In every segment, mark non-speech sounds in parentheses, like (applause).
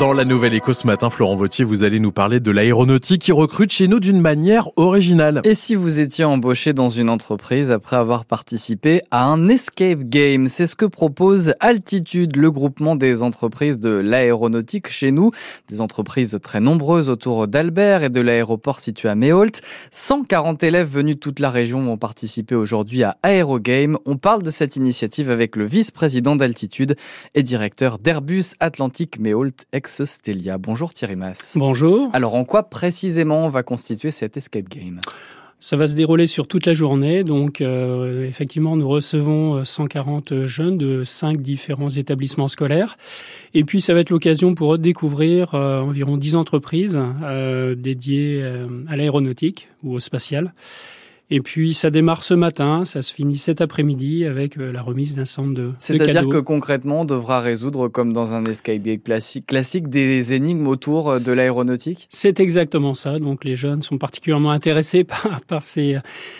Dans la nouvelle écho ce matin, Florent Vautier, vous allez nous parler de l'aéronautique qui recrute chez nous d'une manière originale. Et si vous étiez embauché dans une entreprise après avoir participé à un escape game C'est ce que propose Altitude, le groupement des entreprises de l'aéronautique chez nous. Des entreprises très nombreuses autour d'Albert et de l'aéroport situé à Méholt. 140 élèves venus de toute la région ont participé aujourd'hui à Aérogame. On parle de cette initiative avec le vice-président d'Altitude et directeur d'Airbus Atlantique Méholt ex-Stelia. Bonjour Thierry Mass. Bonjour. Alors en quoi précisément va constituer cet escape game? Ça va se dérouler sur toute la journée. Donc, euh, effectivement, nous recevons 140 euh, jeunes de cinq différents établissements scolaires. Et puis, ça va être l'occasion pour eux de découvrir euh, environ 10 entreprises dédiées à l'aéronautique ou au spatial. Et puis ça démarre ce matin, ça se finit cet après-midi avec euh, la remise d'un centre de C'est-à-dire que concrètement, on devra résohdre, comme dans un escape game classique, classique des énigmes autour euh, de l'aéronautique? C'est exactement ça. Donc les jeunes sont particulièrement intéressés (laughs) par, par ces,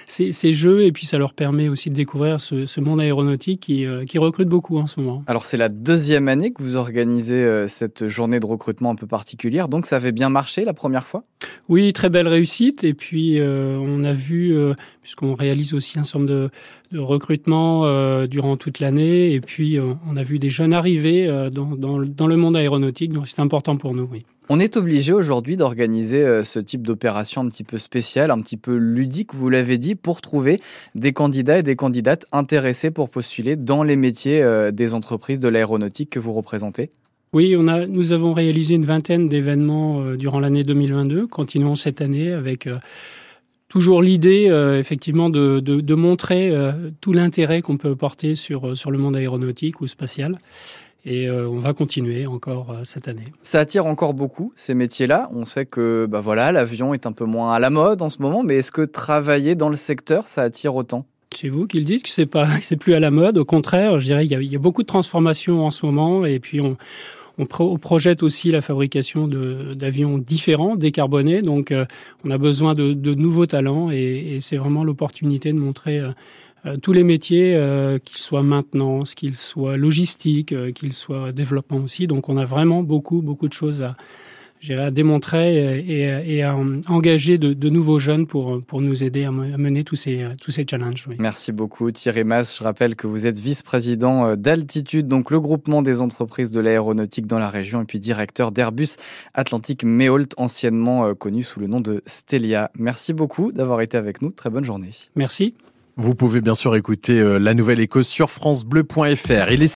ces, ces, jeux et puis ça leur permet aussi de découvrir ce, ce monde aéronautique qui, euh, qui, recrute beaucoup en ce moment. Alors c'est la deuxième année que vous organisez cette journée de recrutement un peu particulière. Donc ça avait bien marché la première fois? Oui, très belle réussite. Et puis on a vu puisqu'on réalise aussi un certain nombre de, recrutements euh, durant toute l'année. Et puis, euh, on a vu des jeunes arriver euh, dans, le monde aéronautique, donc c'est important pour nous, oui. On est obligé aujourd'hui d'organiser ce type d'opération un petit peu spéciale, un petit peu ludique, vous l'avez dit, pour trouver des candidats et des candidates intéressés pour postuler dans les métiers des entreprises de l'aéronautique que vous représentez oui, on a, nous avons réalisé une vingtaine d'événements durant l'année 2022. Continuons cette année avec toujours l'idée, euh, effectivement, de, de, montrer euh, tout l'intérêt qu'on peut porter sur, euh, sur le monde aéronautique ou spatial. Et on va continuer encore cette année. Ça attire encore beaucoup ces métiers-là. On sait que bah voilà, l'avion est un peu moins à la mode en ce moment, mais est-ce que travailler dans le secteur, ça attire autant? C'est vous qui le dites que c'est pas, (laughs) c'est plus à la mode. Au contraire, je dirais qu'il y, y, a beaucoup de transformations en ce moment, et puis on, on, projette aussi la fabrication d'avions différents, décarbonés. Donc, euh, on a besoin de, nouveaux talents et, c'est vraiment l'opportunité de montrer euh, euh, tous les métiers, qu'ils soient maintenance, qu'ils soient logistique, qu'ils soient développement aussi. Donc, on a vraiment beaucoup, beaucoup de choses à, à démontrer et, à engager de, nouveaux jeunes pour, pour nous aider à mener tous ces, tous ces challenges. Merci beaucoup Thierry Mass. Je rappelle que vous êtes vice-président euh, d'Altitude, donc le groupement des entreprises de l'aéronautique dans la région, et puis directeur d'Airbus Atlantique Méholt, anciennement euh, connu sous le nom de Stelia. Merci beaucoup d'avoir été avec nous. Très bonne journée. Merci. Vous pouvez bien sûr écouter euh, la nouvelle écho sur francebleu.fr. Il est